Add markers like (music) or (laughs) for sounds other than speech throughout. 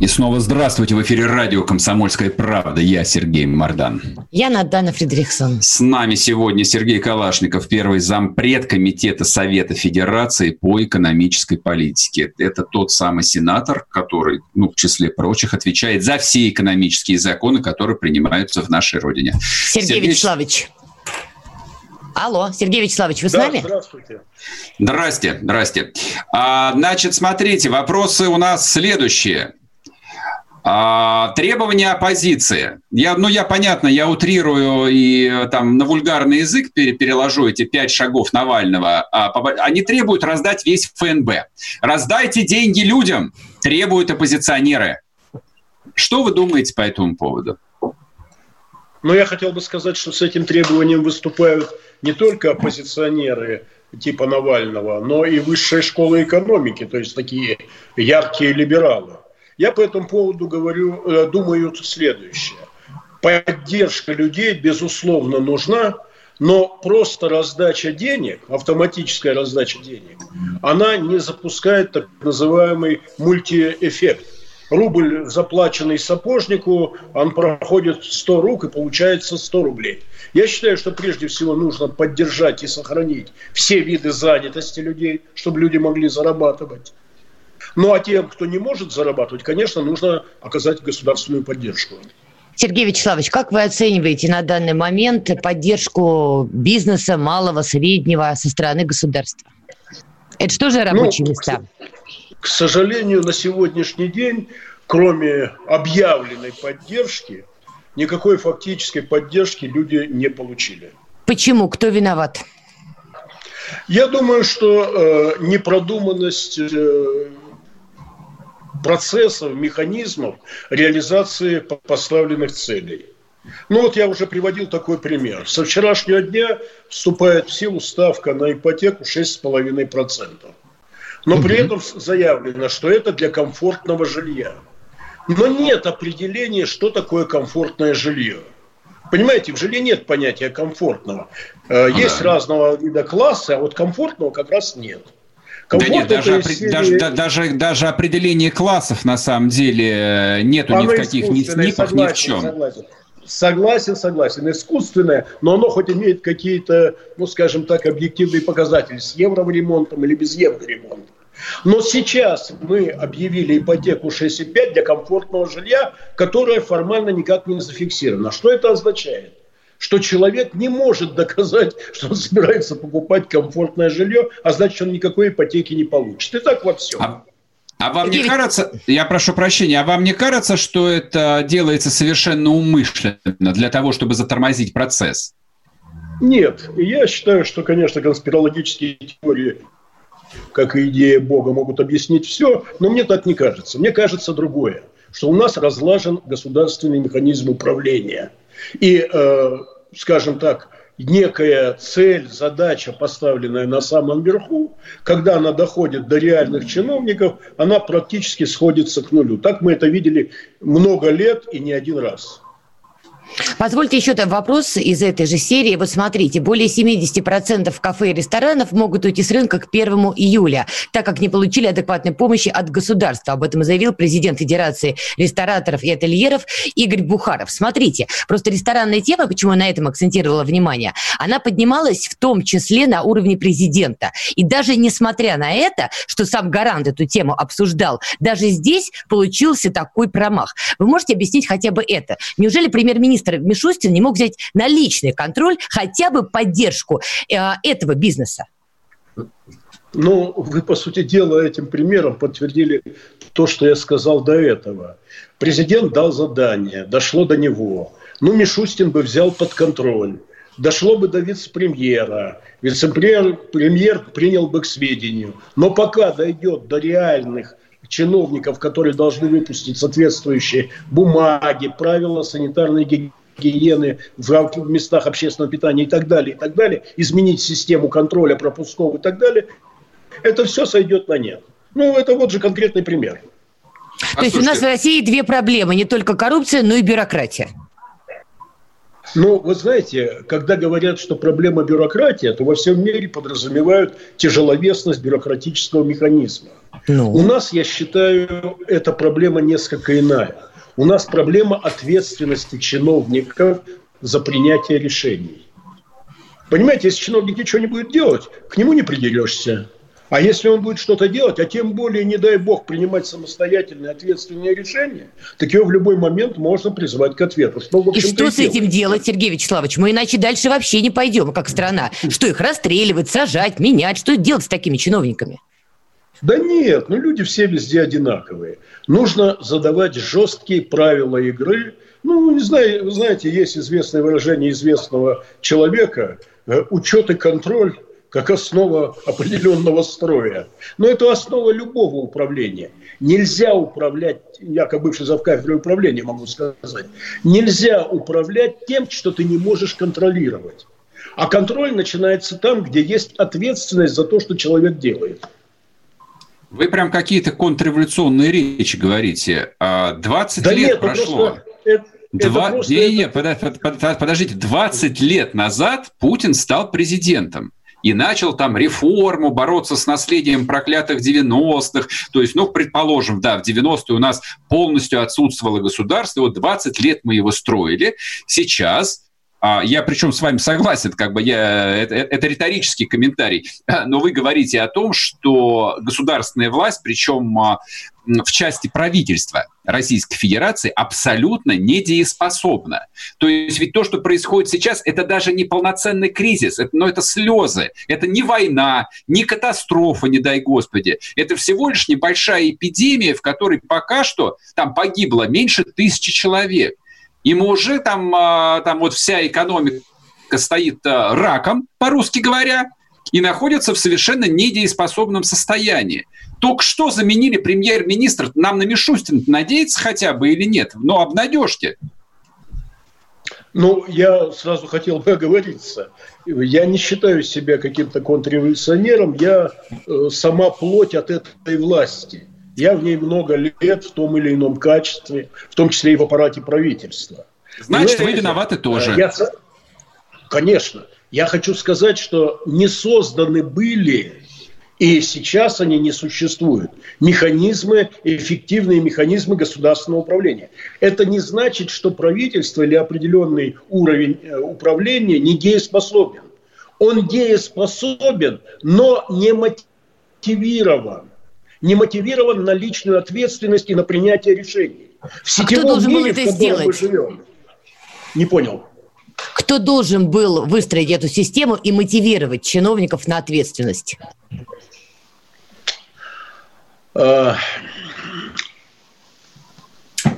И снова здравствуйте в эфире радио «Комсомольская правда». Я Сергей Мардан. Я Надана Фридрихсон. С нами сегодня Сергей Калашников, первый зампред Комитета Совета Федерации по экономической политике. Это тот самый сенатор, который, ну, в числе прочих, отвечает за все экономические законы, которые принимаются в нашей родине. Сергей, Сергей Вячеславович. Алло, Сергей Вячеславович, вы да, с нами? здравствуйте. Здрасте, здрасте. А, значит, смотрите, вопросы у нас следующие. А, требования оппозиции. Я, ну, я, понятно, я утрирую и э, там на вульгарный язык переложу эти пять шагов Навального. А, они требуют раздать весь ФНБ. Раздайте деньги людям, требуют оппозиционеры. Что вы думаете по этому поводу? Ну, я хотел бы сказать, что с этим требованием выступают не только оппозиционеры типа Навального, но и высшая школа экономики, то есть такие яркие либералы. Я по этому поводу говорю, э, думаю следующее. Поддержка людей, безусловно, нужна, но просто раздача денег, автоматическая раздача денег, она не запускает так называемый мультиэффект. Рубль, заплаченный сапожнику, он проходит 100 рук и получается 100 рублей. Я считаю, что прежде всего нужно поддержать и сохранить все виды занятости людей, чтобы люди могли зарабатывать. Ну а тем, кто не может зарабатывать, конечно, нужно оказать государственную поддержку. Сергей Вячеславович, как вы оцениваете на данный момент поддержку бизнеса малого, среднего со стороны государства? Это что же рабочие ну, места? К, к сожалению, на сегодняшний день, кроме объявленной поддержки, никакой фактической поддержки люди не получили. Почему? Кто виноват? Я думаю, что э, непродуманность э, процессов, механизмов реализации поставленных целей. Ну вот я уже приводил такой пример. Со вчерашнего дня вступает в силу ставка на ипотеку 6,5%. Но при этом заявлено, что это для комфортного жилья. Но нет определения, что такое комфортное жилье. Понимаете, в жилье нет понятия комфортного. Э, ну есть да. разного вида класса, а вот комфортного как раз нет. Да нет, даже, серии... даже, даже, даже определение классов на самом деле э, нету оно ни в каких ни СНИПах, ни в чем. Согласен. Согласен, согласен. Искусственное, но оно хоть имеет какие-то, ну, скажем так, объективные показатели с евроремонтом или без евроремонта. Но сейчас мы объявили ипотеку 6,5 для комфортного жилья, которое формально никак не зафиксировано. Что это означает? Что человек не может доказать, что он собирается покупать комфортное жилье, а значит, он никакой ипотеки не получит. И так во всем. А, а вам не кажется, я прошу прощения, а вам не кажется, что это делается совершенно умышленно для того, чтобы затормозить процесс? Нет, я считаю, что, конечно, конспирологические теории, как и идея Бога, могут объяснить все, но мне так не кажется. Мне кажется другое, что у нас разлажен государственный механизм управления – и, э, скажем так, некая цель, задача, поставленная на самом верху, когда она доходит до реальных чиновников, она практически сходится к нулю. Так мы это видели много лет и не один раз. Позвольте еще вопрос из этой же серии. Вот смотрите, более 70% кафе и ресторанов могут уйти с рынка к 1 июля, так как не получили адекватной помощи от государства. Об этом заявил президент Федерации рестораторов и ательеров Игорь Бухаров. Смотрите, просто ресторанная тема, почему я на этом акцентировала внимание, она поднималась в том числе на уровне президента. И даже несмотря на это, что сам гарант эту тему обсуждал, даже здесь получился такой промах. Вы можете объяснить хотя бы это? Неужели премьер-министр министр Мишустин не мог взять на личный контроль хотя бы поддержку э, этого бизнеса? Ну, вы, по сути дела, этим примером подтвердили то, что я сказал до этого. Президент дал задание, дошло до него. Ну, Мишустин бы взял под контроль. Дошло бы до вице-премьера. Вице-премьер премьер принял бы к сведению. Но пока дойдет до реальных чиновников, которые должны выпустить соответствующие бумаги, правила санитарной гигиены в местах общественного питания и так далее, и так далее, изменить систему контроля пропусков и так далее, это все сойдет на нет. Ну, это вот же конкретный пример. То есть у нас в России две проблемы, не только коррупция, но и бюрократия. Ну, вы знаете, когда говорят, что проблема бюрократия, то во всем мире подразумевают тяжеловесность бюрократического механизма. Ну. У нас, я считаю, эта проблема несколько иная. У нас проблема ответственности чиновников за принятие решений. Понимаете, если чиновник ничего не будет делать, к нему не придерешься. А если он будет что-то делать, а тем более, не дай бог, принимать самостоятельные ответственные решения, так его в любой момент можно призвать к ответу. Что, и что и с этим делать, Сергей Вячеславович? Мы иначе дальше вообще не пойдем, как страна. Что их расстреливать, сажать, менять? Что делать с такими чиновниками? Да нет, ну люди все везде одинаковые. Нужно задавать жесткие правила игры. Ну, не знаю, вы знаете, есть известное выражение известного человека э, – учет и контроль как основа определенного строя. Но это основа любого управления. Нельзя управлять, я как бывший завкафедрой управления могу сказать, нельзя управлять тем, что ты не можешь контролировать. А контроль начинается там, где есть ответственность за то, что человек делает. Вы прям какие-то контрреволюционные речи говорите. 20 а да лет нет, прошло. Это, Два... это не, не, это... подождите, 20 лет назад Путин стал президентом и начал там реформу, бороться с наследием проклятых 90-х. То есть, ну, предположим, да, в 90-е у нас полностью отсутствовало государство, вот 20 лет мы его строили. Сейчас я причем с вами согласен, как бы я, это, это риторический комментарий, (laughs) но вы говорите о том, что государственная власть, причем а, в части правительства Российской Федерации, абсолютно недееспособна. То есть ведь то, что происходит сейчас, это даже не полноценный кризис, это, но это слезы, это не война, не катастрофа, не дай господи. Это всего лишь небольшая эпидемия, в которой пока что там погибло меньше тысячи человек. Мы уже там, а, там вот вся экономика стоит а, раком, по-русски говоря, и находится в совершенно недееспособном состоянии. Только что заменили премьер-министр, нам на Мишустин надеяться хотя бы или нет? Но обнадежьте. Ну, я сразу хотел бы оговориться. Я не считаю себя каким-то контрреволюционером, я э, сама плоть от этой власти. Я в ней много лет в том или ином качестве, в том числе и в аппарате правительства. Значит, вы, вы виноваты тоже. Я, конечно. Я хочу сказать, что не созданы были, и сейчас они не существуют, механизмы, эффективные механизмы государственного управления. Это не значит, что правительство или определенный уровень э, управления не дееспособен. Он дееспособен, но не мотивирован не мотивирован на личную ответственность и на принятие решений. В а кто должен мире, был это сделать? Мы живем, не понял. Кто должен был выстроить эту систему и мотивировать чиновников на ответственность? А...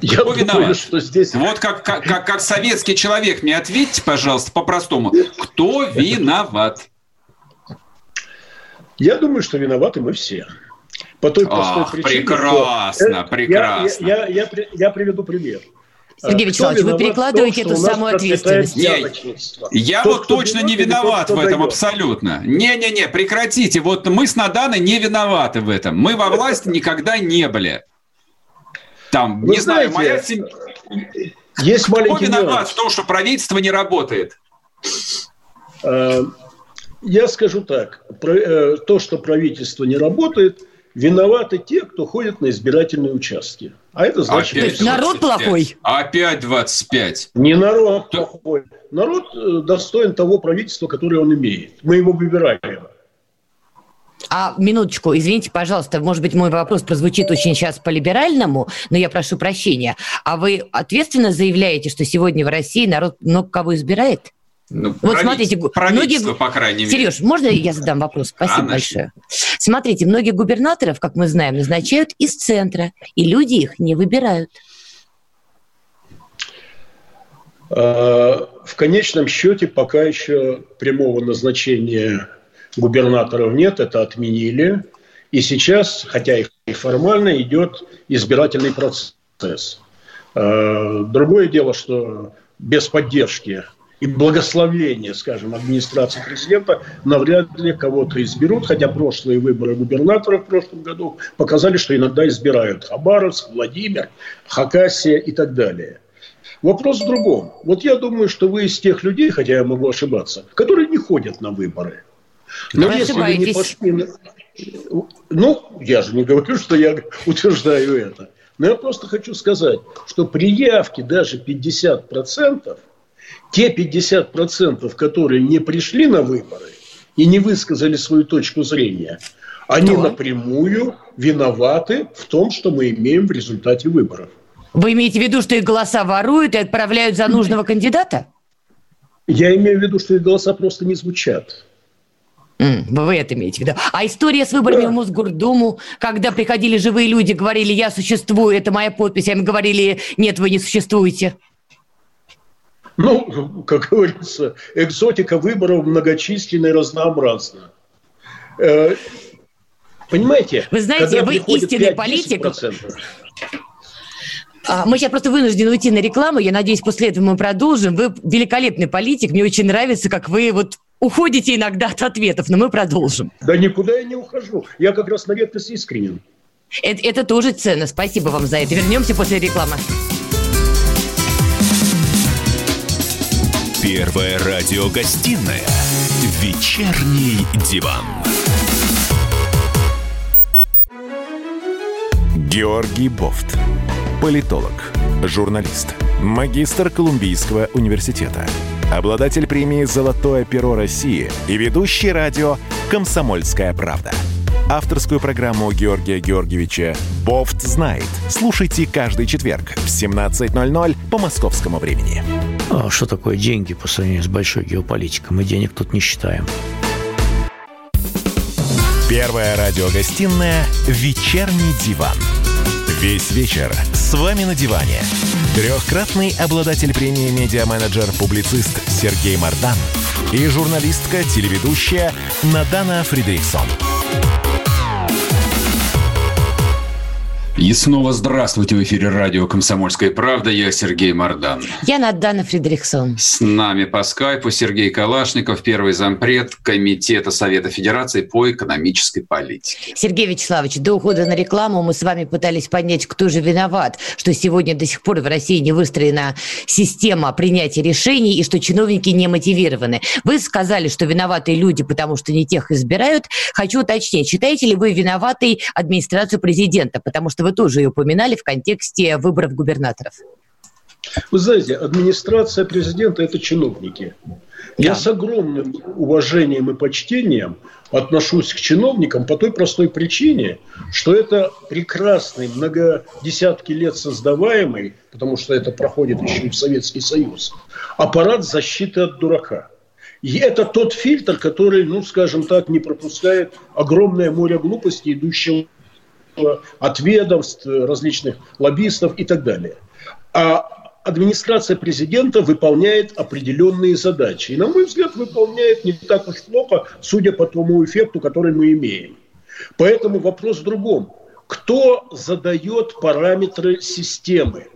Я Кто думаю, виноват? что здесь... Вот как, как, как, как советский человек, мне ответьте, пожалуйста, по-простому. Кто виноват? Я думаю, что виноваты мы все. По той простой Ах, причине, прекрасно, что... прекрасно. Я, я, я, я, я приведу пример. Сергей Вячеславович, вы перекладываете эту самую ответственность. Я, я вот точно не виноват в этом абсолютно. Не-не-не, прекратите. Вот мы с Наданой не виноваты в этом. Мы во власти никогда не были. Там, вы не знаете, знаю, моя семья... Есть Кто маленький виноват нюанс. в том, что правительство не работает? Э, я скажу так. Э, то, что правительство не работает – виноваты те, кто ходит на избирательные участки. А это значит... Опять народ плохой? Опять 25. Не народ то... плохой. Народ э, достоин того правительства, которое он имеет. Мы его выбираем. А минуточку, извините, пожалуйста, может быть, мой вопрос прозвучит очень сейчас по-либеральному, но я прошу прощения. А вы ответственно заявляете, что сегодня в России народ много кого избирает? Ну, вот смотрите, многие... по крайней мере. Сереж, можно я задам вопрос? Спасибо а, большое. Смотрите, многие губернаторов, как мы знаем, назначают из центра, и люди их не выбирают. А, в конечном счете пока еще прямого назначения губернаторов нет, это отменили. И сейчас, хотя и формально, идет избирательный процесс. А, другое дело, что без поддержки и благословение, скажем, администрации президента, навряд ли кого-то изберут, хотя прошлые выборы губернатора в прошлом году показали, что иногда избирают Хабаровск, Владимир, Хакасия и так далее. Вопрос в другом. Вот я думаю, что вы из тех людей, хотя я могу ошибаться, которые не ходят на выборы. Но вы если вы не пошли на... Ну, я же не говорю, что я утверждаю это. Но я просто хочу сказать, что при явке даже 50%, те 50%, которые не пришли на выборы и не высказали свою точку зрения, они да. напрямую виноваты в том, что мы имеем в результате выборов. Вы имеете в виду, что их голоса воруют и отправляют за нужного кандидата? Я имею в виду, что их голоса просто не звучат. Вы это имеете в виду. А история с выборами да. в Мосгордуму, когда приходили живые люди, говорили, я существую, это моя подпись, а им говорили, нет, вы не существуете. Ну, как говорится, экзотика выборов многочисленная и разнообразна. Э, понимаете? Вы знаете, вы истинный политик. А, мы сейчас просто вынуждены уйти на рекламу. Я надеюсь, после этого мы продолжим. Вы великолепный политик. Мне очень нравится, как вы вот уходите иногда от ответов, но мы продолжим. Да никуда я не ухожу. Я как раз на редкость искренен. Это, это тоже ценно. Спасибо вам за это. Вернемся после рекламы. Первая радиогостинная «Вечерний диван». Георгий Бофт. Политолог, журналист, магистр Колумбийского университета, обладатель премии «Золотое перо России» и ведущий радио «Комсомольская правда». Авторскую программу Георгия Георгиевича «Бофт знает». Слушайте каждый четверг в 17.00 по московскому времени. А что такое деньги по сравнению с большой геополитикой? Мы денег тут не считаем. Первая радиогостинная «Вечерний диван». Весь вечер с вами на диване. Трехкратный обладатель премии «Медиа-менеджер-публицист» Сергей Мардан и журналистка-телеведущая Надана Фридрихсон. И снова здравствуйте в эфире радио «Комсомольская правда». Я Сергей Мордан. Я Надана Фридрихсон. С нами по скайпу Сергей Калашников, первый зампред Комитета Совета Федерации по экономической политике. Сергей Вячеславович, до ухода на рекламу мы с вами пытались понять, кто же виноват, что сегодня до сих пор в России не выстроена система принятия решений и что чиновники не мотивированы. Вы сказали, что виноваты люди, потому что не тех избирают. Хочу уточнить, считаете ли вы виноватой администрацию президента, потому что вы тоже ее упоминали в контексте выборов губернаторов. Вы знаете, администрация президента – это чиновники. Да. Я с огромным уважением и почтением отношусь к чиновникам по той простой причине, что это прекрасный, много десятки лет создаваемый, потому что это проходит еще и в Советский Союз, аппарат защиты от дурака. И это тот фильтр, который, ну, скажем так, не пропускает огромное море глупости, идущего от ведомств, различных лоббистов и так далее. А администрация президента выполняет определенные задачи. И, на мой взгляд, выполняет не так уж плохо, судя по тому эффекту, который мы имеем. Поэтому вопрос в другом. Кто задает параметры системы?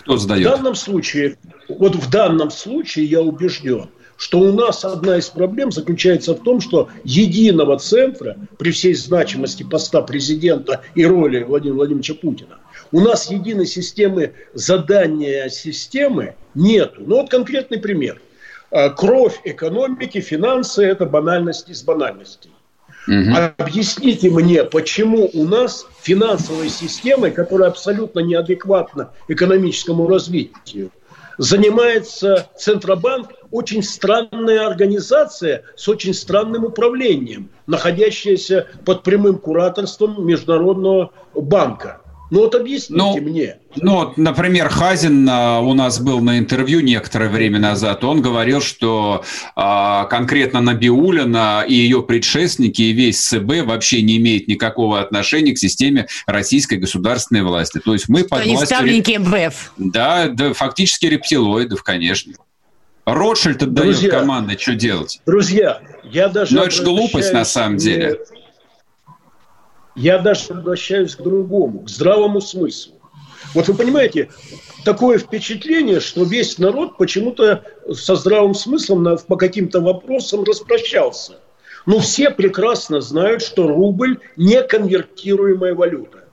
Кто задает? В данном случае, вот в данном случае я убежден – что у нас одна из проблем заключается в том, что единого центра при всей значимости поста президента и роли Владимира Владимировича Путина у нас единой системы задания системы нету. Ну вот конкретный пример. А, кровь экономики, финансы – это банальность из банальностей. Угу. Объясните мне, почему у нас финансовой системой, которая абсолютно неадекватна экономическому развитию, занимается Центробанк, очень странная организация с очень странным управлением, находящаяся под прямым кураторством Международного банка. Ну вот объясните ну, мне. Ну, например, Хазин а, у нас был на интервью некоторое время назад. Он говорил, что а, конкретно Набиулина и ее предшественники и весь ЦБ вообще не имеют никакого отношения к системе российской государственной власти. То есть мы под властью... ставленники МВФ. Да, да, фактически рептилоидов, конечно. Ротшильд отдает друзья, команды, что делать. Друзья, я даже... Но это же глупость на самом деле. Я даже обращаюсь к другому, к здравому смыслу. Вот вы понимаете, такое впечатление, что весь народ почему-то со здравым смыслом по каким-то вопросам распрощался. Но все прекрасно знают, что рубль не конвертируемая валюта.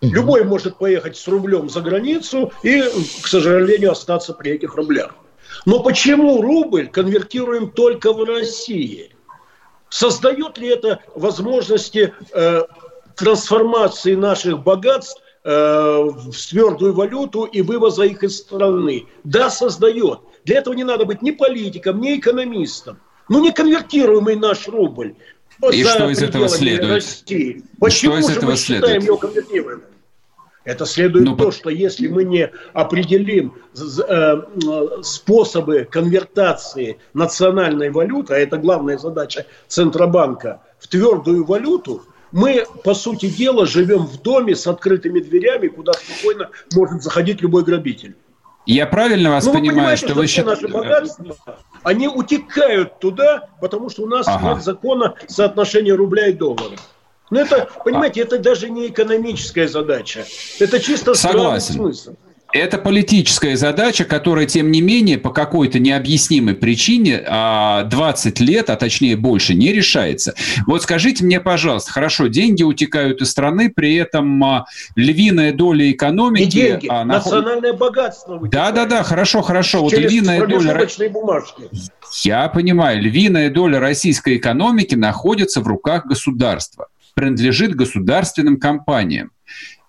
Любой может поехать с рублем за границу и, к сожалению, остаться при этих рублях. Но почему рубль конвертируем только в России? Создает ли это возможности э, трансформации наших богатств э, в твердую валюту и вывоза их из страны? Да, создает. Для этого не надо быть ни политиком, ни экономистом. Ну, не конвертируемый наш рубль. И что из этого следует? России. Почему что из этого мы следует? считаем его конвертируемым? Это следует ну, то, что если мы не определим э, способы конвертации национальной валюты, а это главная задача Центробанка, в твердую валюту, мы, по сути дела, живем в доме с открытыми дверями, куда спокойно может заходить любой грабитель. Я правильно вас ну, понимаю, что, что вы считаете... наши богатства, они утекают туда, потому что у нас ага. нет закона соотношения рубля и доллара. Ну это, понимаете, это даже не экономическая задача. Это чисто Согласен. смысл. Это политическая задача, которая, тем не менее, по какой-то необъяснимой причине 20 а, лет, а точнее больше, не решается. Вот скажите мне, пожалуйста, хорошо, деньги утекают из страны, при этом а, львиная доля экономики... Не деньги, а, наход... национальное богатство Да-да-да, хорошо, хорошо. Вот львиная доля... бумажки. Я понимаю, львиная доля российской экономики находится в руках государства принадлежит государственным компаниям.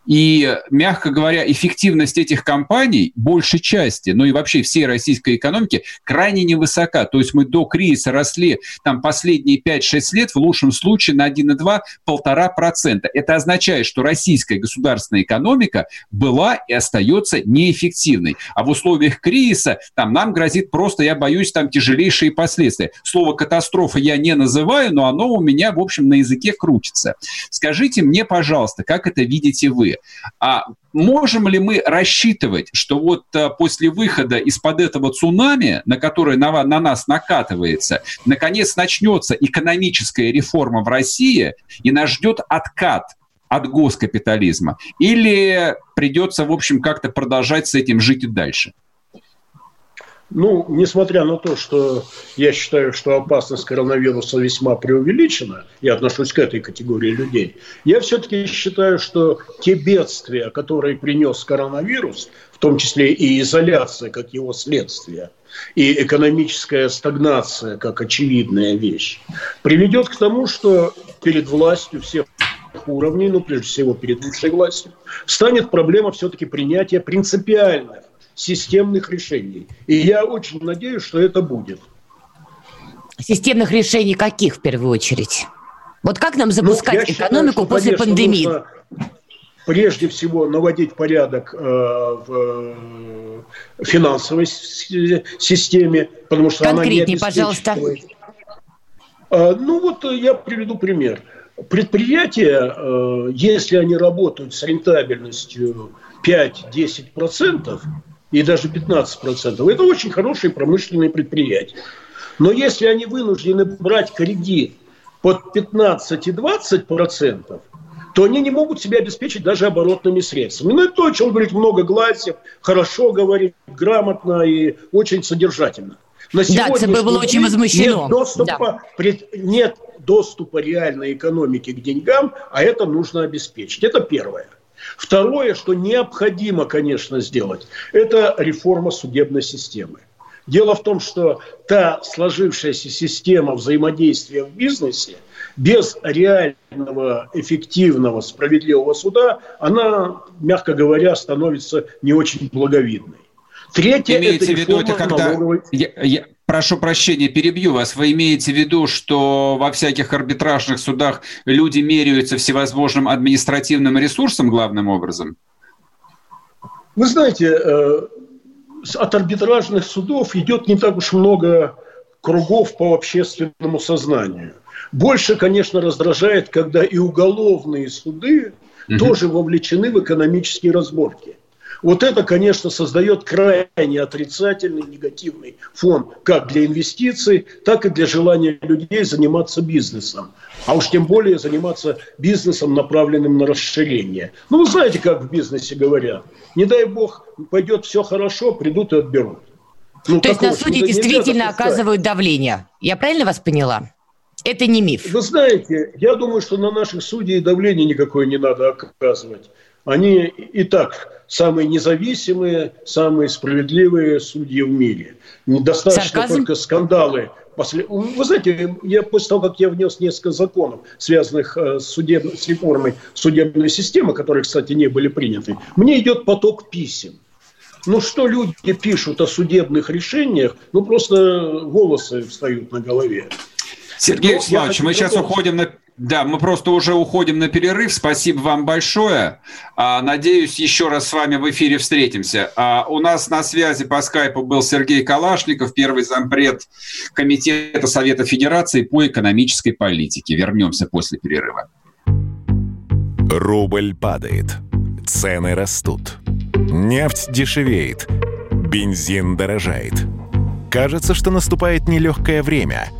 И, мягко говоря, эффективность этих компаний, большей части, ну и вообще всей российской экономики, крайне невысока. То есть мы до кризиса росли там последние 5-6 лет, в лучшем случае на 1,2-1,5%. Это означает, что российская государственная экономика была и остается неэффективной. А в условиях кризиса там нам грозит просто, я боюсь, там тяжелейшие последствия. Слово «катастрофа» я не называю, но оно у меня, в общем, на языке крутится. Скажите мне, пожалуйста, как это видите вы? А можем ли мы рассчитывать, что вот а, после выхода из-под этого цунами, на которое на, на нас накатывается, наконец начнется экономическая реформа в России, и нас ждет откат от госкапитализма? Или придется, в общем, как-то продолжать с этим жить и дальше? Ну, несмотря на то, что я считаю, что опасность коронавируса весьма преувеличена, я отношусь к этой категории людей, я все-таки считаю, что те бедствия, которые принес коронавирус, в том числе и изоляция как его следствие, и экономическая стагнация как очевидная вещь, приведет к тому, что перед властью всех уровней, ну, прежде всего, перед высшей властью, станет проблема все-таки принятия принципиальных системных решений. И я очень надеюсь, что это будет. Системных решений каких в первую очередь? Вот как нам ну, запускать ну, экономику считаю, после конечно, пандемии? Прежде всего наводить порядок э, в э, финансовой системе, потому что Конкретнее, она не пожалуйста. Э, ну вот я приведу пример. Предприятия, э, если они работают с рентабельностью 5-10%, и даже 15%. Это очень хорошие промышленные предприятия. Но если они вынуждены брать кредит под 15 и 20%, то они не могут себя обеспечить даже оборотными средствами. Ну, это то, о чем говорит много Гласев, хорошо говорит, грамотно и очень содержательно. На да, ЦБ было очень возмущено. Нет доступа, да. пред, нет доступа реальной экономики к деньгам, а это нужно обеспечить. Это первое. Второе, что необходимо, конечно, сделать, это реформа судебной системы. Дело в том, что та сложившаяся система взаимодействия в бизнесе без реального, эффективного, справедливого суда, она, мягко говоря, становится не очень благовидной. Третье – это в виду, это когда... Налоговой... Я, я, прошу прощения, перебью вас. Вы имеете в виду, что во всяких арбитражных судах люди меряются всевозможным административным ресурсом главным образом? Вы знаете, э, от арбитражных судов идет не так уж много кругов по общественному сознанию. Больше, конечно, раздражает, когда и уголовные суды угу. тоже вовлечены в экономические разборки. Вот это, конечно, создает крайне отрицательный, негативный фон как для инвестиций, так и для желания людей заниматься бизнесом. А уж тем более заниматься бизнесом, направленным на расширение. Ну, вы знаете, как в бизнесе говорят. Не дай бог, пойдет все хорошо, придут и отберут. Ну, То есть на судьи действительно оказывают давление. Я правильно вас поняла? Это не миф. Вы знаете, я думаю, что на наших судей давление никакое не надо оказывать. Они и так самые независимые, самые справедливые судьи в мире. Недостаточно Сарказм? только скандалы. Вы знаете, я после того, как я внес несколько законов, связанных э, с, судеб... с реформой судебной системы, которые, кстати, не были приняты, мне идет поток писем. Ну, что люди пишут о судебных решениях, ну, просто волосы встают на голове. Сергей ну, Вячеславович, мы сейчас уходим на... Да, мы просто уже уходим на перерыв. Спасибо вам большое. А, надеюсь, еще раз с вами в эфире встретимся. А, у нас на связи по скайпу был Сергей Калашников, первый зампред Комитета Совета Федерации по экономической политике. Вернемся после перерыва. Рубль падает. Цены растут. Нефть дешевеет. Бензин дорожает. Кажется, что наступает нелегкое время –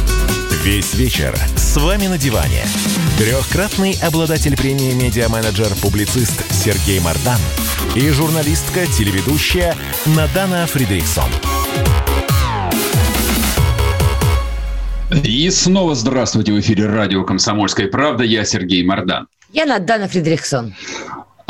Весь вечер с вами на диване. Трехкратный обладатель премии «Медиа-менеджер-публицист» Сергей Мардан и журналистка-телеведущая Надана Фридриксон. И снова здравствуйте в эфире радио «Комсомольская правда». Я Сергей Мардан. Я Надана Фридрихсон.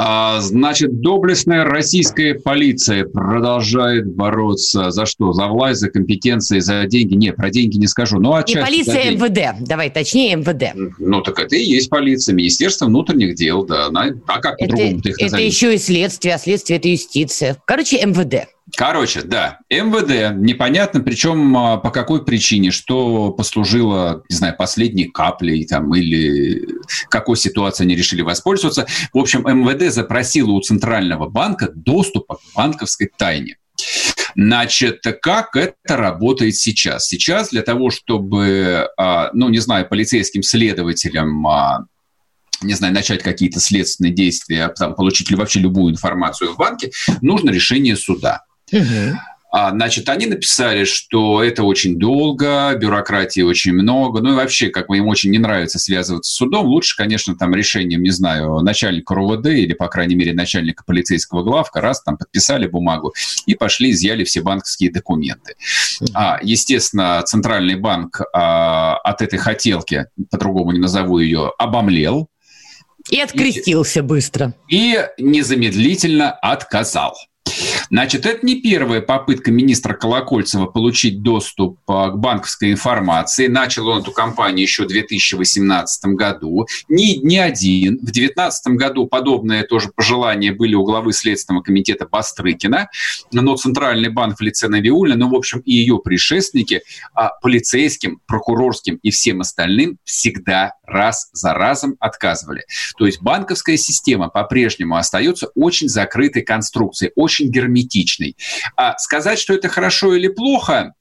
А, значит, доблестная российская полиция продолжает бороться за что? За власть, за компетенции, за деньги? Нет, про деньги не скажу. Ну, а полиция МВД. Давай точнее МВД. Ну, так это и есть полиция. Министерство внутренних дел, да. А как по-другому ты их назовешь? Это еще и следствие, а следствие – это юстиция. Короче, МВД. Короче, да, МВД, непонятно, причем а, по какой причине, что послужило, не знаю, последней каплей там, или какой ситуацией они решили воспользоваться. В общем, МВД запросило у Центрального банка доступа к банковской тайне. Значит, как это работает сейчас? Сейчас для того, чтобы, а, ну, не знаю, полицейским следователям а, не знаю, начать какие-то следственные действия, там, получить вообще любую информацию в банке, нужно решение суда. Угу. Значит, они написали, что это очень долго, бюрократии очень много, ну и вообще, как бы им очень не нравится связываться с судом, лучше, конечно, там решением, не знаю, начальника РУВД или, по крайней мере, начальника полицейского главка, раз там подписали бумагу и пошли, изъяли все банковские документы. А, естественно, Центральный банк а, от этой хотелки, по-другому не назову ее, обомлел. И открестился и, быстро. И незамедлительно отказал. Значит, это не первая попытка министра Колокольцева получить доступ а, к банковской информации. Начал он эту кампанию еще в 2018 году. Не, не один. В 2019 году подобные тоже пожелания были у главы Следственного комитета Бастрыкина. Но Центральный банк в лице Навиуля, ну, в общем, и ее предшественники а, полицейским, прокурорским и всем остальным всегда раз за разом отказывали. То есть банковская система по-прежнему остается очень закрытой конструкцией, очень герметичной. А сказать, что это хорошо или плохо,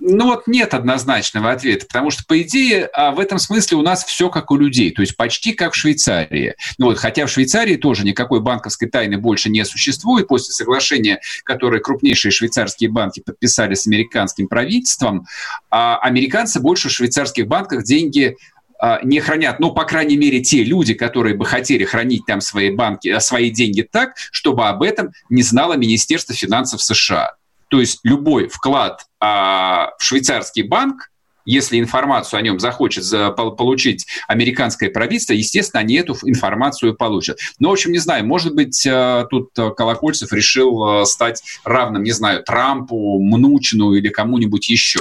ну вот нет однозначного ответа, потому что, по идее, а, в этом смысле у нас все как у людей, то есть почти как в Швейцарии. Ну вот, хотя в Швейцарии тоже никакой банковской тайны больше не существует после соглашения, которое крупнейшие швейцарские банки подписали с американским правительством, а американцы больше в швейцарских банках деньги не хранят, ну, по крайней мере, те люди, которые бы хотели хранить там свои банки, а, свои деньги так, чтобы об этом не знало Министерство финансов США. То есть любой вклад а, в швейцарский банк если информацию о нем захочет получить американское правительство, естественно, они эту информацию получат. Но, в общем, не знаю, может быть, а, тут Колокольцев решил стать равным, не знаю, Трампу, Мнучину или кому-нибудь еще.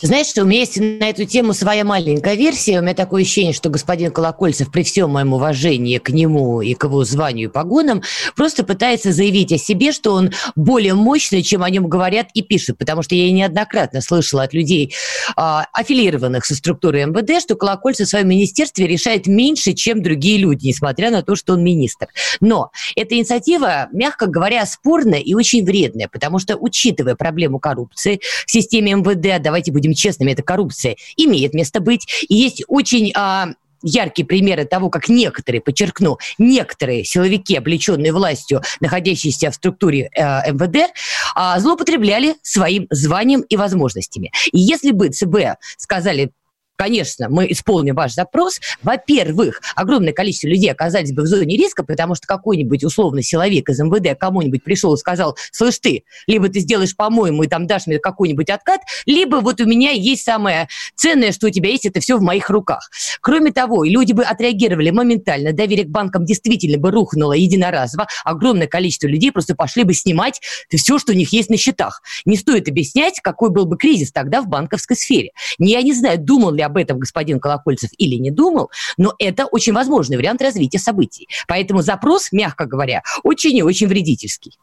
Знаешь, что у меня есть на эту тему своя маленькая версия. У меня такое ощущение, что господин Колокольцев, при всем моем уважении к нему и к его званию и погонам, просто пытается заявить о себе, что он более мощный, чем о нем говорят и пишут. Потому что я неоднократно слышала от людей, а, аффилированных со структурой МВД, что Колокольцев в своем министерстве решает меньше, чем другие люди, несмотря на то, что он министр. Но эта инициатива, мягко говоря, спорная и очень вредная, потому что, учитывая проблему коррупции в системе МВД, давайте будем честными, это коррупция, имеет место быть. И есть очень а, яркие примеры того, как некоторые, подчеркну, некоторые силовики, облеченные властью, находящиеся в структуре э, МВД, э, злоупотребляли своим званием и возможностями. И если бы ЦБ сказали конечно, мы исполним ваш запрос. Во-первых, огромное количество людей оказались бы в зоне риска, потому что какой-нибудь условный силовик из МВД кому-нибудь пришел и сказал, слышь ты, либо ты сделаешь по-моему и там дашь мне какой-нибудь откат, либо вот у меня есть самое ценное, что у тебя есть, это все в моих руках. Кроме того, люди бы отреагировали моментально, доверие к банкам действительно бы рухнуло единоразово, огромное количество людей просто пошли бы снимать все, что у них есть на счетах. Не стоит объяснять, какой был бы кризис тогда в банковской сфере. Я не знаю, думал ли об этом господин Колокольцев или не думал, но это очень возможный вариант развития событий. Поэтому запрос, мягко говоря, очень и очень вредительский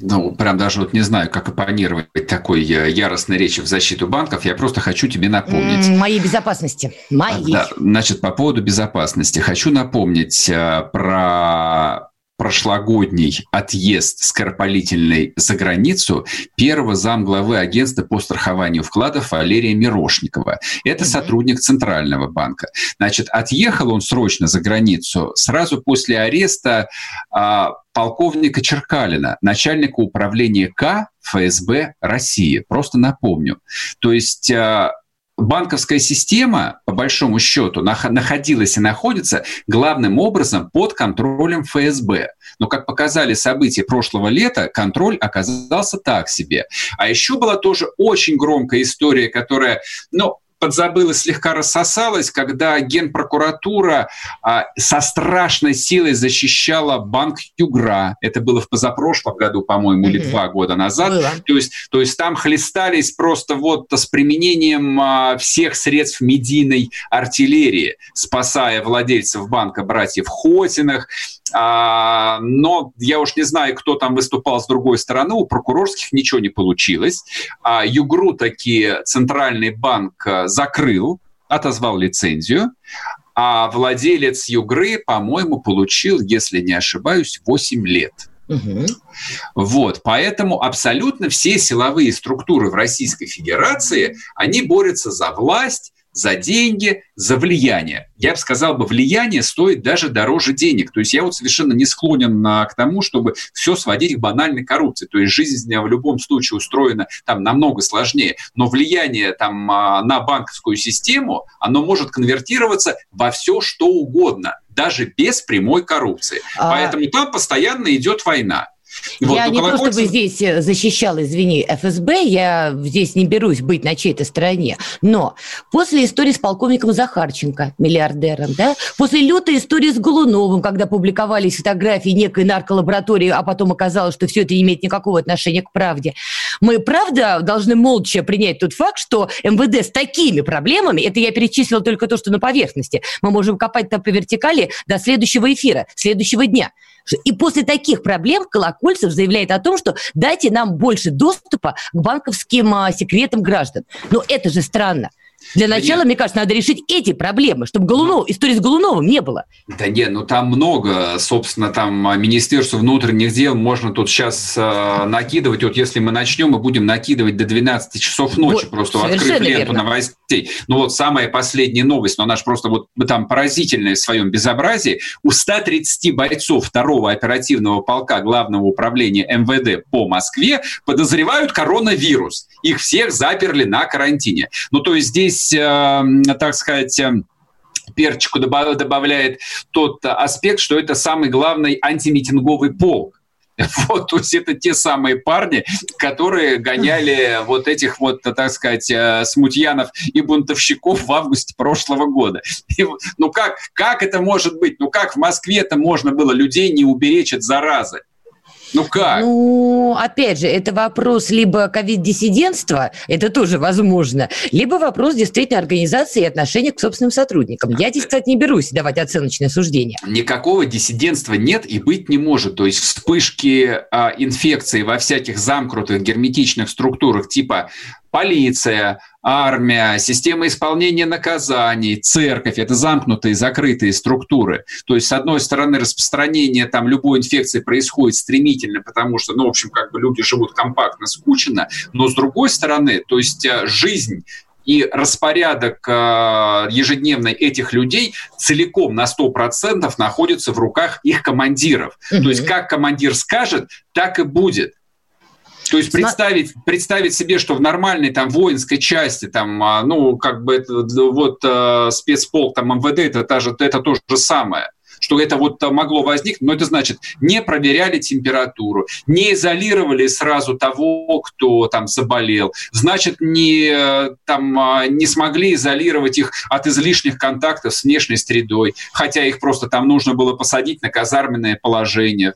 ну, прям даже вот не знаю, как оппонировать такой э, яростной речи в защиту банков, я просто хочу тебе напомнить. Моей безопасности. Моей. Да, значит, по поводу безопасности. Хочу напомнить э, про прошлогодний отъезд скоропалительный за границу первого замглавы агентства по страхованию вкладов Валерия Мирошникова. Это сотрудник Центрального банка. Значит, отъехал он срочно за границу сразу после ареста а, полковника Черкалина, начальника управления К ФСБ России. Просто напомню. То есть а, банковская система, по большому счету, находилась и находится главным образом под контролем ФСБ. Но, как показали события прошлого лета, контроль оказался так себе. А еще была тоже очень громкая история, которая, ну, подзабылась, слегка рассосалась, когда генпрокуратура а, со страшной силой защищала банк Югра. Это было в позапрошлом году, по-моему, mm-hmm. или два года назад. Было. То есть, то есть там хлестались просто вот с применением а, всех средств медийной артиллерии, спасая владельцев банка братьев Хотиных, но я уж не знаю, кто там выступал с другой стороны. У прокурорских ничего не получилось. А Югру таки Центральный банк э, закрыл, отозвал лицензию. А владелец Югры, по-моему, получил, если не ошибаюсь, 8 лет. Угу. Вот, поэтому абсолютно все силовые структуры в Российской Федерации, они борются за власть, за деньги, за влияние. Я бы сказал, бы, влияние стоит даже дороже денег. То есть я вот совершенно не склонен к тому, чтобы все сводить к банальной коррупции. То есть жизнь в любом случае устроена там намного сложнее. Но влияние там а, на банковскую систему, оно может конвертироваться во все, что угодно, даже без прямой коррупции. А... Поэтому там постоянно идет война. Вот, я не то чтобы здесь э, защищал, извини, ФСБ, я здесь не берусь быть на чьей-то стороне, но после истории с полковником Захарченко, миллиардером, да, после лютой истории с Голуновым, когда публиковались фотографии некой нарколаборатории, а потом оказалось, что все это не имеет никакого отношения к правде, мы, правда, должны молча принять тот факт, что МВД с такими проблемами, это я перечислила только то, что на поверхности, мы можем копать там по вертикали до следующего эфира, следующего дня – и после таких проблем Колокольцев заявляет о том, что дайте нам больше доступа к банковским а, секретам граждан. Но это же странно. Для начала, нет. мне кажется, надо решить эти проблемы, чтобы Голунов, истории с Голуновым не было. Да нет, ну там много, собственно, там а, Министерство внутренних дел можно тут сейчас э, накидывать. Вот если мы начнем, мы будем накидывать до 12 часов ночи, вот, просто открыв ленту верно. новостей. Ну вот самая последняя новость, но она же просто вот там поразительная в своем безобразии. У 130 бойцов второго оперативного полка Главного управления МВД по Москве подозревают коронавирус. Их всех заперли на карантине. Ну то есть здесь здесь, эм, так сказать, эм, перчику добавляет тот аспект, что это самый главный антимитинговый полк. (laughs) Вот, то есть это те самые парни, которые гоняли вот этих вот, так сказать, э, смутьянов и бунтовщиков в августе прошлого года. И, ну как, как это может быть? Ну как в Москве это можно было людей не уберечь от заразы? Ну как? Ну, опять же, это вопрос либо ковид-диссидентства, это тоже возможно, либо вопрос действительно организации и отношения к собственным сотрудникам. Я здесь, кстати, не берусь давать оценочное суждение. Никакого диссидентства нет и быть не может. То есть вспышки а, инфекции во всяких замкнутых герметичных структурах типа полиция, армия, система исполнения наказаний, церковь – это замкнутые, закрытые структуры. То есть, с одной стороны, распространение там любой инфекции происходит стремительно, потому что, ну, в общем, как бы люди живут компактно, скучно, но с другой стороны, то есть э, жизнь и распорядок э, ежедневный этих людей целиком на 100% находится в руках их командиров. Mm-hmm. То есть как командир скажет, так и будет. То есть представить, представить себе, что в нормальной там воинской части, там, а, ну, как бы вот э, спецполк, там, МВД, это, это, же, это то же самое что это вот могло возникнуть, но это значит, не проверяли температуру, не изолировали сразу того, кто там заболел, значит, не, э, там, а, не смогли изолировать их от излишних контактов с внешней средой, хотя их просто там нужно было посадить на казарменное положение.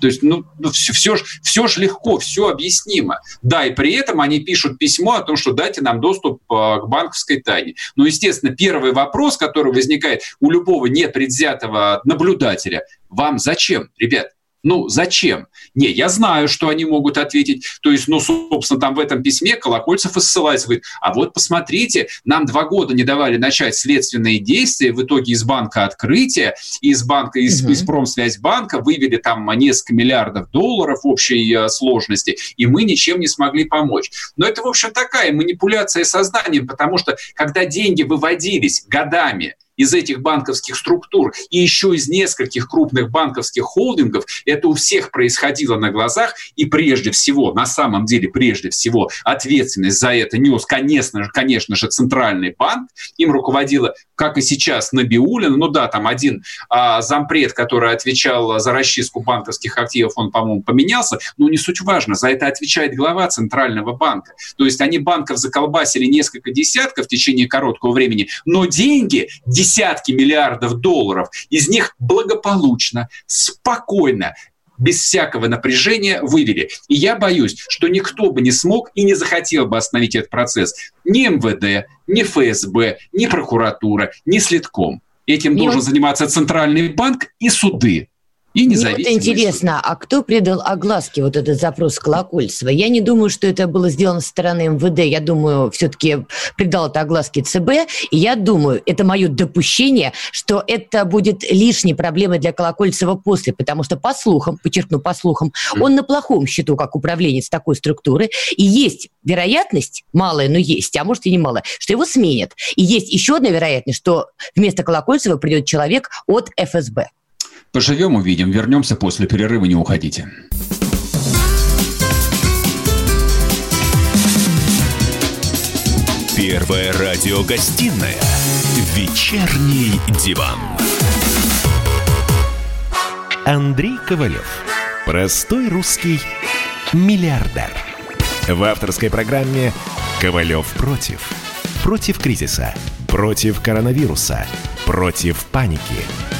То есть, ну, ну все, все, ж, все ж легко, все объяснимо. Да, и при этом они пишут письмо о том, что дайте нам доступ а, к банковской тайне. Но, естественно, первый вопрос, который возникает у любого непредвзятого наблюдателя, вам зачем, ребят? Ну, зачем? Не, я знаю, что они могут ответить. То есть, ну, собственно, там в этом письме Колокольцев и ссылается, говорит, а вот посмотрите, нам два года не давали начать следственные действия, в итоге из банка открытия, из банка, из, угу. из промсвязьбанка вывели там несколько миллиардов долларов общей э, сложности, и мы ничем не смогли помочь. Но это, в общем, такая манипуляция сознанием, потому что когда деньги выводились годами, из этих банковских структур и еще из нескольких крупных банковских холдингов, это у всех происходило на глазах, и прежде всего, на самом деле, прежде всего, ответственность за это нес, конечно же, конечно же, Центральный банк. Им руководила, как и сейчас, Набиулина. Ну да, там один а, зампред, который отвечал за расчистку банковских активов, он, по-моему, поменялся, но не суть важно, за это отвечает глава Центрального банка. То есть они банков заколбасили несколько десятков в течение короткого времени, но деньги, десятки миллиардов долларов, из них благополучно, спокойно, без всякого напряжения вывели. И я боюсь, что никто бы не смог и не захотел бы остановить этот процесс. Ни МВД, ни ФСБ, ни прокуратура, ни следком. Этим и должен заниматься Центральный банк и суды. И независимый Мне вот интересно, а кто придал огласке вот этот запрос Колокольцева? Я не думаю, что это было сделано со стороны МВД. Я думаю, все-таки придал это огласке ЦБ. И я думаю, это мое допущение, что это будет лишней проблемой для Колокольцева после, потому что по слухам, подчеркну, по слухам, он на плохом счету как управленец такой структуры. И есть вероятность, малая, но есть, а может и не малая, что его сменят. И есть еще одна вероятность, что вместо Колокольцева придет человек от ФСБ. Поживем, увидим. Вернемся после перерыва, не уходите. Первая радиогостинная «Вечерний диван». Андрей Ковалев. Простой русский миллиардер. В авторской программе «Ковалев против». Против кризиса, против коронавируса, против паники –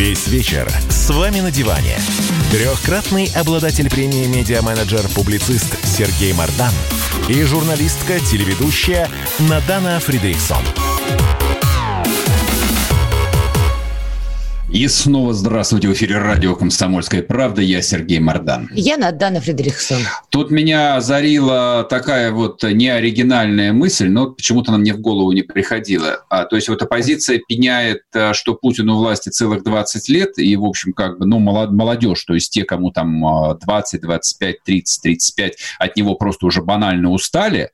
Весь вечер с вами на диване. Трехкратный обладатель премии «Медиа-менеджер-публицист» Сергей Мардан и журналистка-телеведущая Надана Фридрихсон. И снова здравствуйте в эфире радио «Комсомольская правда». Я Сергей Мордан. Я Надана Фредериксон. Тут меня озарила такая вот неоригинальная мысль, но почему-то она мне в голову не приходила. А, то есть вот оппозиция пеняет, а, что Путину власти целых 20 лет, и, в общем, как бы, ну, молодежь, то есть те, кому там 20, 25, 30, 35, от него просто уже банально устали,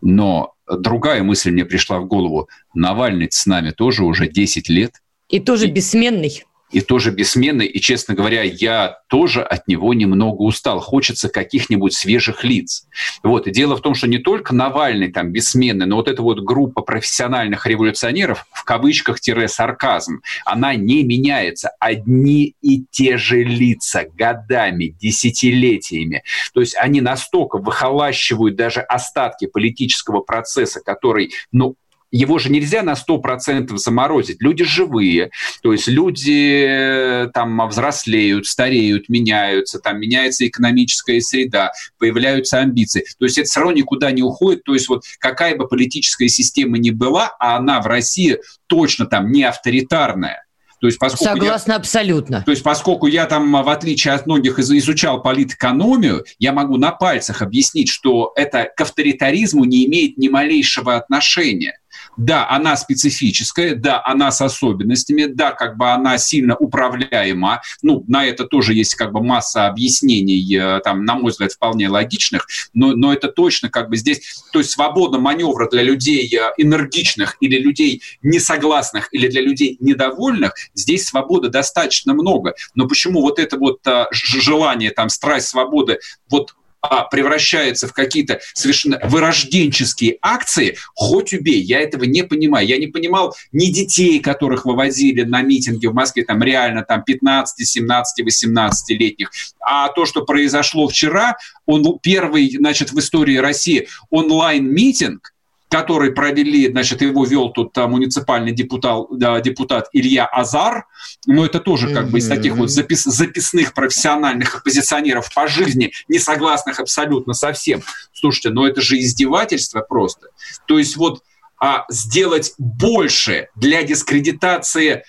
но другая мысль мне пришла в голову. Навальный с нами тоже уже 10 лет – и тоже и, бессменный. и тоже бессменный, и, честно говоря, я тоже от него немного устал. Хочется каких-нибудь свежих лиц. Вот. И дело в том, что не только Навальный там бессменный, но вот эта вот группа профессиональных революционеров, в кавычках-сарказм, она не меняется. Одни и те же лица годами, десятилетиями. То есть они настолько выхолащивают даже остатки политического процесса, который, ну, его же нельзя на 100% заморозить. Люди живые, то есть люди э, там взрослеют, стареют, меняются, там меняется экономическая среда, появляются амбиции. То есть это все равно никуда не уходит. То есть вот какая бы политическая система ни была, а она в России точно там не авторитарная, то есть, поскольку Согласна я, абсолютно. То есть, поскольку я там, в отличие от многих, изучал политэкономию, я могу на пальцах объяснить, что это к авторитаризму не имеет ни малейшего отношения. Да, она специфическая, да, она с особенностями, да, как бы она сильно управляема. Ну, на это тоже есть как бы масса объяснений, э, там, на мой взгляд, вполне логичных, но, но это точно как бы здесь, то есть свобода маневра для людей э, энергичных или людей несогласных или для людей недовольных, здесь свободы достаточно много. Но почему вот это вот э, желание, там, страсть свободы, вот а превращается в какие-то совершенно вырожденческие акции, хоть убей, я этого не понимаю. Я не понимал ни детей, которых вывозили на митинги в Москве, там реально там 15, 17, 18-летних, а то, что произошло вчера, он первый, значит, в истории России онлайн-митинг, который провели, значит, его вел тут а, муниципальный депутат, да, депутат Илья Азар, но это тоже как бы из таких вот запис, записных профессиональных оппозиционеров по жизни, не согласных абсолютно со всем. Слушайте, но это же издевательство просто. То есть вот а, сделать больше для дискредитации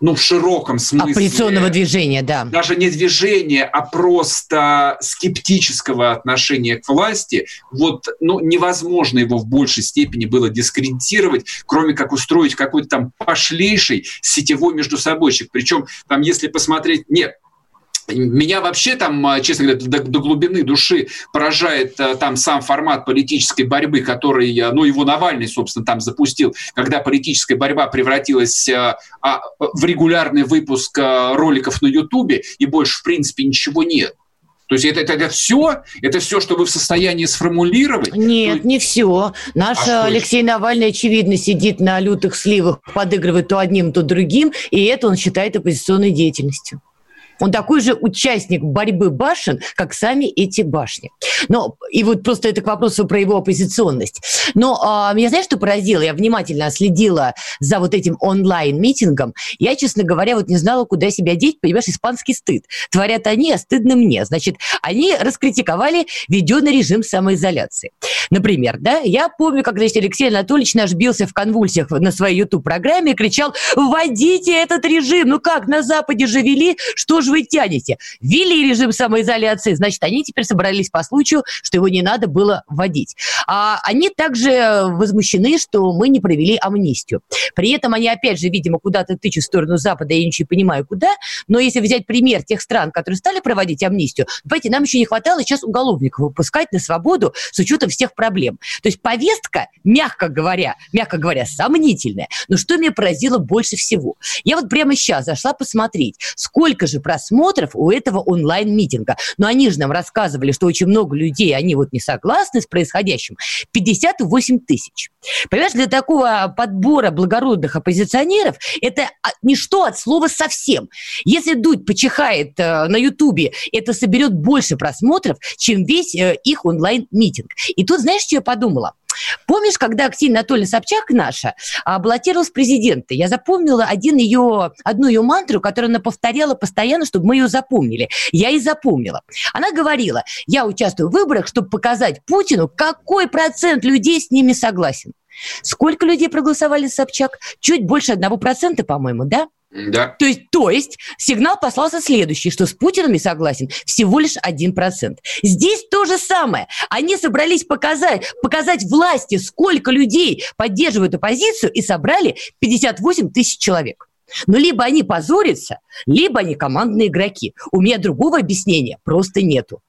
ну, в широком смысле. Оппозиционного движения, да. Даже не движения, а просто скептического отношения к власти. Вот, ну, невозможно его в большей степени было дискредитировать, кроме как устроить какой-то там пошлейший сетевой между собойчик. Причем там, если посмотреть, нет, меня вообще там, а, честно говоря, до, до глубины души поражает а, там сам формат политической борьбы, который, а, ну, его Навальный, собственно, там запустил, когда политическая борьба превратилась в регулярный выпуск роликов на Ютубе, и больше, в принципе, ничего нет. То есть это, это, это все? Это все, что вы в состоянии сформулировать? Нет, То... не все. Наш а Алексей что? Навальный, очевидно, сидит на лютых сливах, подыгрывает то одним, то другим, и это он считает оппозиционной деятельностью. Он такой же участник борьбы башен, как сами эти башни. Но, и вот просто это к вопросу про его оппозиционность. Но а, меня знаешь, что поразило? Я внимательно следила за вот этим онлайн-митингом. Я, честно говоря, вот не знала, куда себя деть. Понимаешь, испанский стыд. Творят они, а стыдно мне. Значит, они раскритиковали введенный режим самоизоляции. Например, да, я помню, когда Алексей Анатольевич наш бился в конвульсиях на своей YouTube-программе и кричал «Вводите этот режим!» Ну как, на Западе же вели, что же вы тянете? Ввели режим самоизоляции, значит, они теперь собрались по случаю, что его не надо было вводить. А они также возмущены, что мы не провели амнистию. При этом они, опять же, видимо, куда-то тычут в сторону Запада, я ничего не понимаю, куда, но если взять пример тех стран, которые стали проводить амнистию, давайте, нам еще не хватало сейчас уголовников выпускать на свободу с учетом всех проблем. То есть повестка, мягко говоря, мягко говоря, сомнительная. Но что меня поразило больше всего? Я вот прямо сейчас зашла посмотреть, сколько же просмотров у этого онлайн-митинга. Но они же нам рассказывали, что очень много людей, они вот не согласны с происходящим. 58 тысяч. Понимаешь, для такого подбора благородных оппозиционеров это ничто от слова совсем. Если Дудь почихает э, на Ютубе, это соберет больше просмотров, чем весь э, их онлайн-митинг. И тут, знаешь, что я подумала? Помнишь, когда Ксения Анатольевна Собчак наша а, баллотировалась в президенты? Я запомнила один ее, одну ее мантру, которую она повторяла постоянно, чтобы мы ее запомнили. Я и запомнила. Она говорила, я участвую в выборах, чтобы показать Путину, какой процент людей с ними согласен. Сколько людей проголосовали Собчак? Чуть больше одного процента, по-моему, да? Да. То есть, то есть сигнал послался следующий, что с Путиным не согласен всего лишь 1%. Здесь то же самое. Они собрались показать, показать власти, сколько людей поддерживают оппозицию, и собрали 58 тысяч человек. Но либо они позорятся, либо они командные игроки. У меня другого объяснения просто нету.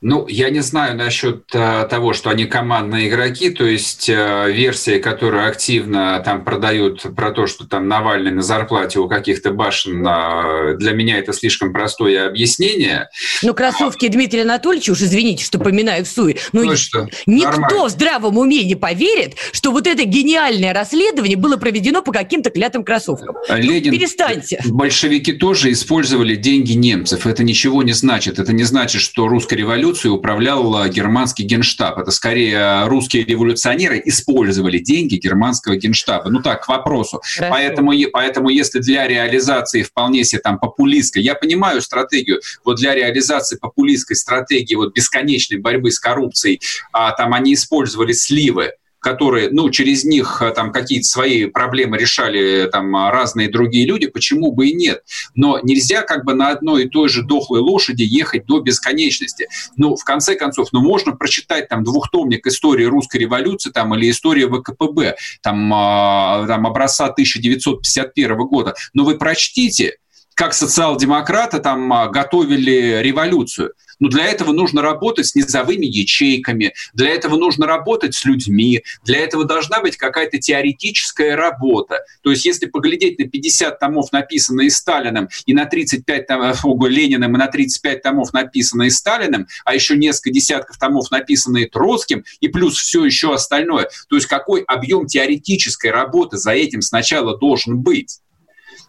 Ну, я не знаю насчет а, того, что они командные игроки, то есть а, версия, которую активно там продают про то, что там Навальный на зарплате у каких-то башен, а, для меня это слишком простое объяснение. Ну, кроссовки Дмитрия Анатольевича, уж извините, что поминаю в суе, ну, ну что, никто нормально. в здравом уме не поверит, что вот это гениальное расследование было проведено по каким-то клятым кроссовкам. Ну, Ленин, ну, перестаньте. Большевики тоже использовали деньги немцев. Это ничего не значит. Это не значит, что русская революцией управлял германский генштаб. Это скорее русские революционеры использовали деньги германского генштаба. Ну так, к вопросу. Поэтому, поэтому если для реализации вполне себе там популистской, я понимаю стратегию, вот для реализации популистской стратегии вот бесконечной борьбы с коррупцией, а, там они использовали сливы, которые, ну, через них э, там какие-то свои проблемы решали там разные другие люди, почему бы и нет? Но нельзя как бы на одной и той же дохлой лошади ехать до бесконечности. Ну, в конце концов, ну, можно прочитать там двухтомник истории русской революции там или история ВКПБ, там, э, там образца 1951 года, но вы прочтите, как социал-демократы там а, готовили революцию. Но для этого нужно работать с низовыми ячейками, для этого нужно работать с людьми, для этого должна быть какая-то теоретическая работа. То есть если поглядеть на 50 томов, написанные Сталиным, и на 35 томов Лениным, и на 35 томов, написанные Сталиным, а еще несколько десятков томов, написанные Троцким, и плюс все еще остальное, то есть какой объем теоретической работы за этим сначала должен быть?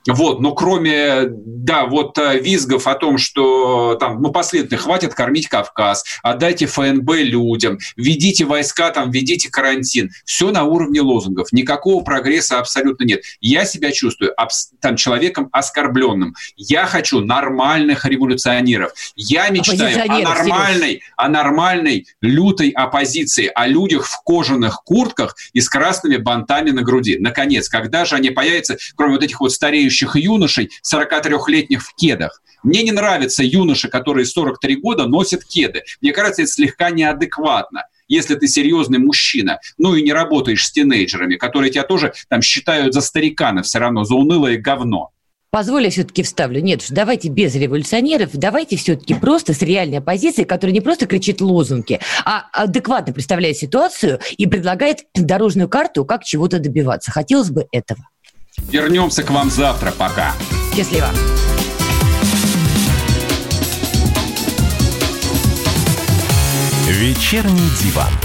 Вот, но кроме, да, вот э, визгов о том, что там, ну, последовательно, хватит кормить Кавказ, отдайте ФНБ людям, введите войска, там, введите карантин. Все на уровне лозунгов. Никакого прогресса абсолютно нет. Я себя чувствую там человеком оскорбленным. Я хочу нормальных революционеров. Я мечтаю о нормальной, о нормальной лютой оппозиции, о людях в кожаных куртках и с красными бантами на груди. Наконец, когда же они появятся, кроме вот этих вот стареющих работающих юношей 43-летних в кедах. Мне не нравятся юноши, которые 43 года носят кеды. Мне кажется, это слегка неадекватно если ты серьезный мужчина, ну и не работаешь с тинейджерами, которые тебя тоже там считают за старикана все равно, за унылое говно. Позволь, я все-таки вставлю. Нет, давайте без революционеров, давайте все-таки просто с реальной оппозицией, которая не просто кричит лозунги, а адекватно представляет ситуацию и предлагает дорожную карту, как чего-то добиваться. Хотелось бы этого. Вернемся к вам завтра. Пока. Счастливо. Вечерний диван.